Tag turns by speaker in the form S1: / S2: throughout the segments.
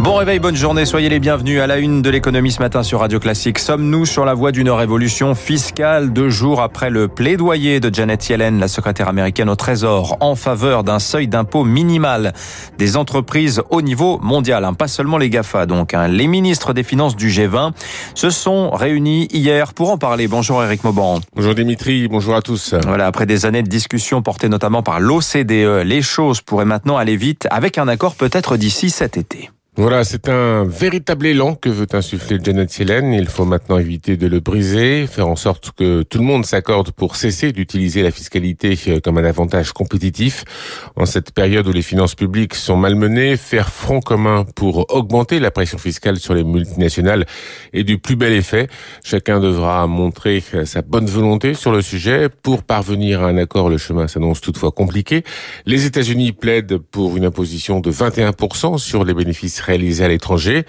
S1: Bon réveil, bonne journée, soyez les bienvenus à la une de l'économie ce matin sur Radio Classique. Sommes-nous sur la voie d'une révolution fiscale deux jours après le plaidoyer de Janet Yellen, la secrétaire américaine au Trésor, en faveur d'un seuil d'impôt minimal des entreprises au niveau mondial, hein, pas seulement les GAFA donc. Hein. Les ministres des Finances du G20 se sont réunis hier pour en parler. Bonjour Eric Mauban.
S2: Bonjour Dimitri, bonjour à tous.
S1: Voilà, après des années de discussions portées notamment par l'OCDE, les choses pourraient maintenant aller vite avec un accord peut-être d'ici cet été.
S2: Voilà, c'est un véritable élan que veut insuffler Janet Yellen. Il faut maintenant éviter de le briser, faire en sorte que tout le monde s'accorde pour cesser d'utiliser la fiscalité euh, comme un avantage compétitif. En cette période où les finances publiques sont malmenées, faire front commun pour augmenter la pression fiscale sur les multinationales est du plus bel effet. Chacun devra montrer euh, sa bonne volonté sur le sujet. Pour parvenir à un accord, le chemin s'annonce toutefois compliqué. Les États-Unis plaident pour une imposition de 21% sur les bénéfices réalisés à l'étranger.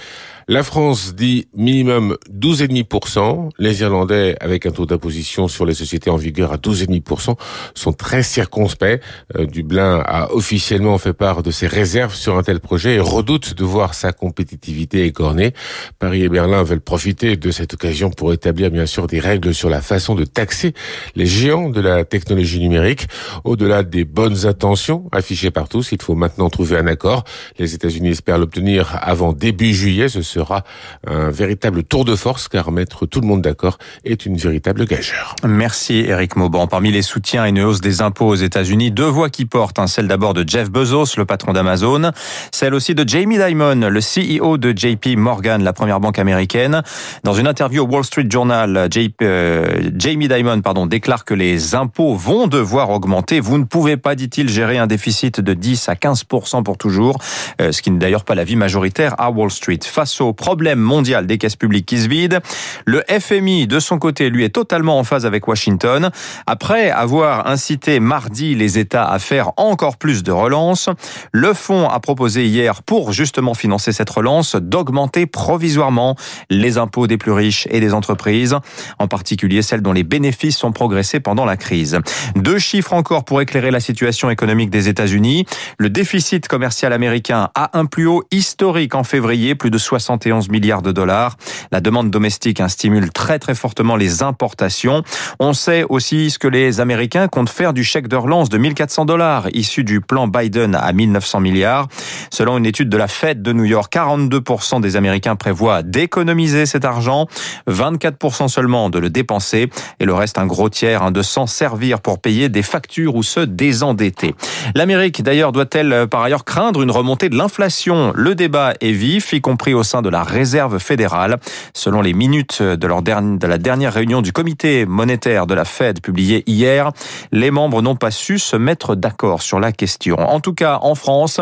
S2: La France dit minimum 12,5%. Les Irlandais, avec un taux d'imposition sur les sociétés en vigueur à 12,5%, sont très circonspects. Euh, Dublin a officiellement fait part de ses réserves sur un tel projet et redoute de voir sa compétitivité écornée. Paris et Berlin veulent profiter de cette occasion pour établir bien sûr des règles sur la façon de taxer les géants de la technologie numérique. Au-delà des bonnes intentions affichées par tous, il faut maintenant trouver un accord. Les États-Unis espèrent l'obtenir avant début juillet. Sera un véritable tour de force car mettre tout le monde d'accord est une véritable gageure.
S1: Merci Eric Mauban. Parmi les soutiens et une hausse des impôts aux États-Unis, deux voix qui portent. Hein. Celle d'abord de Jeff Bezos, le patron d'Amazon. Celle aussi de Jamie Dimon, le CEO de JP Morgan, la première banque américaine. Dans une interview au Wall Street Journal, euh, Jamie Dimon pardon, déclare que les impôts vont devoir augmenter. Vous ne pouvez pas, dit-il, gérer un déficit de 10 à 15% pour toujours, euh, ce qui n'est d'ailleurs pas l'avis majoritaire à Wall Street. Face au problème mondial des caisses publiques qui se vident. Le FMI, de son côté, lui est totalement en phase avec Washington. Après avoir incité mardi les États à faire encore plus de relance, le fonds a proposé hier, pour justement financer cette relance, d'augmenter provisoirement les impôts des plus riches et des entreprises, en particulier celles dont les bénéfices sont progressés pendant la crise. Deux chiffres encore pour éclairer la situation économique des États-Unis. Le déficit commercial américain a un plus haut historique en février, plus de 71 milliards de dollars. La demande domestique hein, stimule très très fortement les importations. On sait aussi ce que les Américains comptent faire du chèque de relance de 1400 dollars issu du plan Biden à 1900 milliards. Selon une étude de la Fed de New York, 42% des Américains prévoient d'économiser cet argent, 24% seulement de le dépenser et le reste un gros tiers hein, de s'en servir pour payer des factures ou se désendetter. L'Amérique d'ailleurs doit-elle euh, par ailleurs craindre une remontée de l'inflation? Le débat est vif, y compris au sein de la réserve fédérale. Selon les minutes de, leur de la dernière réunion du comité monétaire de la Fed publiée hier, les membres n'ont pas su se mettre d'accord sur la question. En tout cas, en France,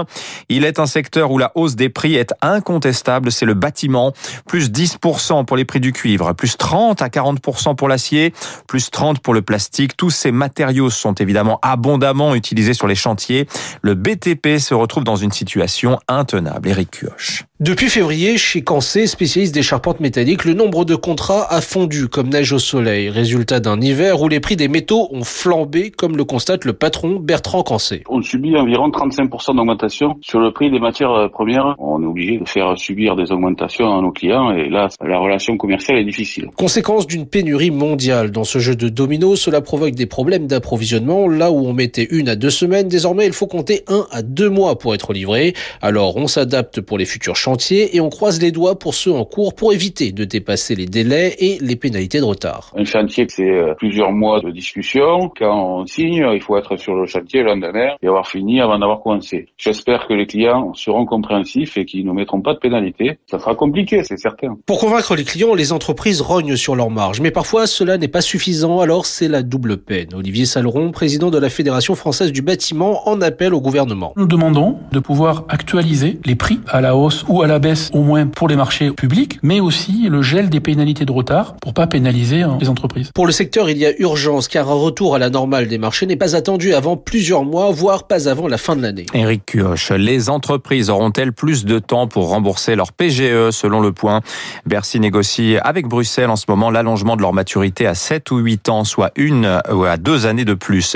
S1: il est un secteur où la hausse des prix est incontestable, c'est le bâtiment. Plus 10% pour les prix du cuivre, plus 30 à 40% pour l'acier, plus 30 pour le plastique. Tous ces matériaux sont évidemment abondamment utilisés sur les chantiers. Le BTP se retrouve dans une situation intenable. Eric Kioch.
S3: Depuis février, chez Cancé, spécialiste des charpentes métalliques, le nombre de contrats a fondu comme neige au soleil, résultat d'un hiver où les prix des métaux ont flambé, comme le constate le patron Bertrand Cancé.
S4: On subit environ 35% d'augmentation sur le prix des matières premières. On est obligé de faire subir des augmentations à nos clients et là, la relation commerciale est difficile.
S3: Conséquence d'une pénurie mondiale. Dans ce jeu de dominos, cela provoque des problèmes d'approvisionnement. Là où on mettait une à deux semaines, désormais il faut compter un à deux mois pour être livré. Alors on s'adapte pour les futurs chantiers et on croise les doigts pour ceux en cours pour éviter de dépasser les délais et les pénalités de retard.
S4: Un chantier, c'est euh, plusieurs mois de discussion. Quand on signe, il faut être sur le chantier le lendemain et avoir fini avant d'avoir commencé. J'espère que les clients seront compréhensifs et qu'ils ne mettront pas de pénalités. Ça sera compliqué, c'est certain.
S3: Pour convaincre les clients, les entreprises rognent sur leur marge. Mais parfois, cela n'est pas suffisant, alors c'est la double peine. Olivier Saleron, président de la Fédération française du bâtiment, en appelle au gouvernement.
S5: Nous demandons de pouvoir actualiser les prix à la hausse ou à la baisse au moins même pour les marchés publics, mais aussi le gel des pénalités de retard pour pas pénaliser hein, les entreprises.
S3: Pour le secteur, il y a urgence car un retour à la normale des marchés n'est pas attendu avant plusieurs mois, voire pas avant la fin de l'année.
S1: Éric Cuoche, les entreprises auront-elles plus de temps pour rembourser leur PGE selon le point? Bercy négocie avec Bruxelles en ce moment l'allongement de leur maturité à 7 ou 8 ans, soit une ou à deux années de plus.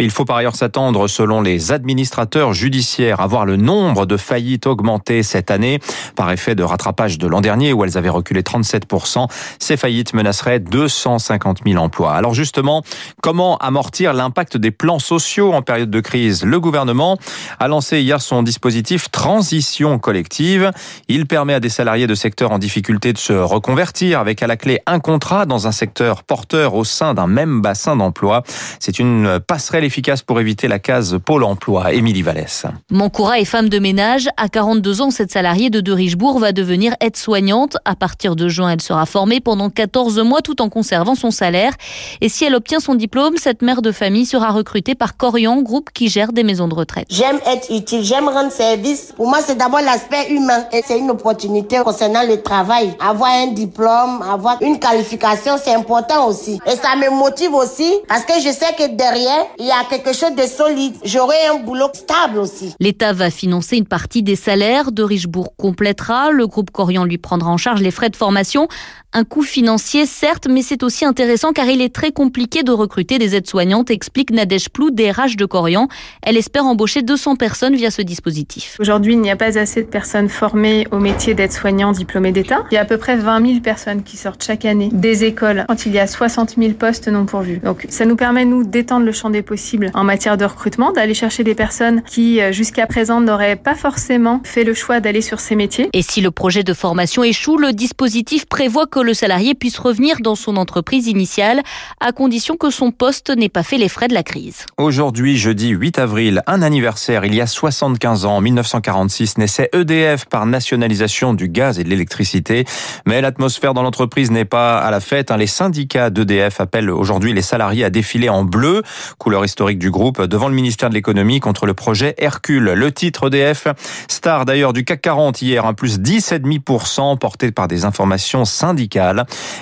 S1: il faut par ailleurs s'attendre, selon les administrateurs judiciaires, à voir le nombre de faillites augmenter cette année par effet de rattrapage de l'an dernier où elles avaient reculé 37%. Ces faillites menaceraient 250 000 emplois. Alors justement, comment amortir l'impact des plans sociaux en période de crise? Le gouvernement a lancé hier son dispositif Transition collective. Il permet à des salariés de secteurs en difficulté de se reconvertir avec à la clé un contrat dans un secteur porteur au sein d'un même bassin d'emploi. C'est une passerelle efficace pour éviter la case Pôle emploi. Émilie Vallès.
S6: Mancoura est femme de ménage. À 42 ans, cette salariée de De Richebourg va devenir aide-soignante. À partir de juin, elle sera formée pendant 14 mois tout en conservant son salaire. Et si elle obtient son diplôme, cette mère de famille sera recrutée par Corian, groupe qui gère des maisons de retraite.
S7: J'aime être utile, j'aime rendre service. Pour moi, c'est d'abord l'aspect humain et c'est une opportunité concernant le travail. Avoir un diplôme, avoir une qualification, c'est important aussi. Et ça me motive aussi parce que je sais que derrière, il y a quelque chose de solide. J'aurai un boulot stable aussi.
S6: L'État va financer une partie des salaires. De Richebourg complétera. Le groupe Corian lui prendra en charge les frais de formation. Un coût financier, certes, mais c'est aussi intéressant car il est très compliqué de recruter des aides-soignantes, explique Nadège Plou, DRH de Corian. Elle espère embaucher 200 personnes via ce dispositif.
S8: Aujourd'hui, il n'y a pas assez de personnes formées au métier d'aide-soignant diplômé d'État. Il y a à peu près 20 000 personnes qui sortent chaque année des écoles quand il y a 60 000 postes non pourvus. Donc ça nous permet, nous, d'étendre le champ des possibles en matière de recrutement, d'aller chercher des personnes qui, euh, jusqu'à présent, n'auraient pas forcément fait le choix d'aller sur ces métiers.
S6: Et si le projet de formation échoue, le dispositif prévoit que le salarié puisse revenir dans son entreprise initiale, à condition que son poste n'ait pas fait les frais de la crise.
S1: Aujourd'hui, jeudi 8 avril, un anniversaire. Il y a 75 ans, en 1946, naissait EDF par nationalisation du gaz et de l'électricité. Mais l'atmosphère dans l'entreprise n'est pas à la fête. Hein. Les syndicats d'EDF appellent aujourd'hui les salariés à défiler en bleu, couleur historique du groupe, devant le ministère de l'économie contre le projet Hercule. Le titre EDF, star d'ailleurs du CAC 40 hier, un plus 10,5% porté par des informations syndicales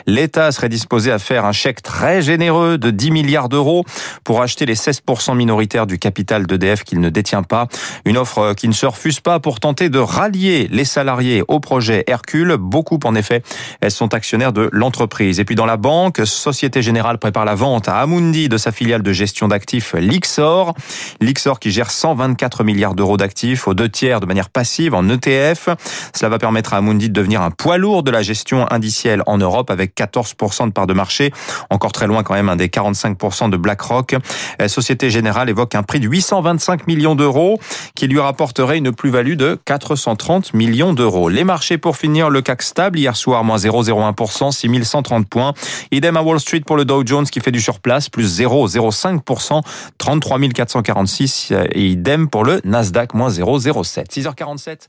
S1: L'État serait disposé à faire un chèque très généreux de 10 milliards d'euros pour acheter les 16% minoritaires du capital d'EDF qu'il ne détient pas. Une offre qui ne se refuse pas pour tenter de rallier les salariés au projet Hercule. Beaucoup, en effet, elles sont actionnaires de l'entreprise. Et puis dans la banque, Société Générale prépare la vente à Amundi de sa filiale de gestion d'actifs Lixor. Lixor qui gère 124 milliards d'euros d'actifs aux deux tiers de manière passive en ETF. Cela va permettre à Amundi de devenir un poids lourd de la gestion indicielle en Europe avec 14% de part de marché, encore très loin quand même un des 45% de BlackRock. La Société Générale évoque un prix de 825 millions d'euros qui lui rapporterait une plus-value de 430 millions d'euros. Les marchés pour finir, le CAC stable hier soir, moins 0,01%, 6130 points. Idem à Wall Street pour le Dow Jones qui fait du surplace, plus 0,05%, 33 446. Et idem pour le Nasdaq, moins 0,07. 6h47.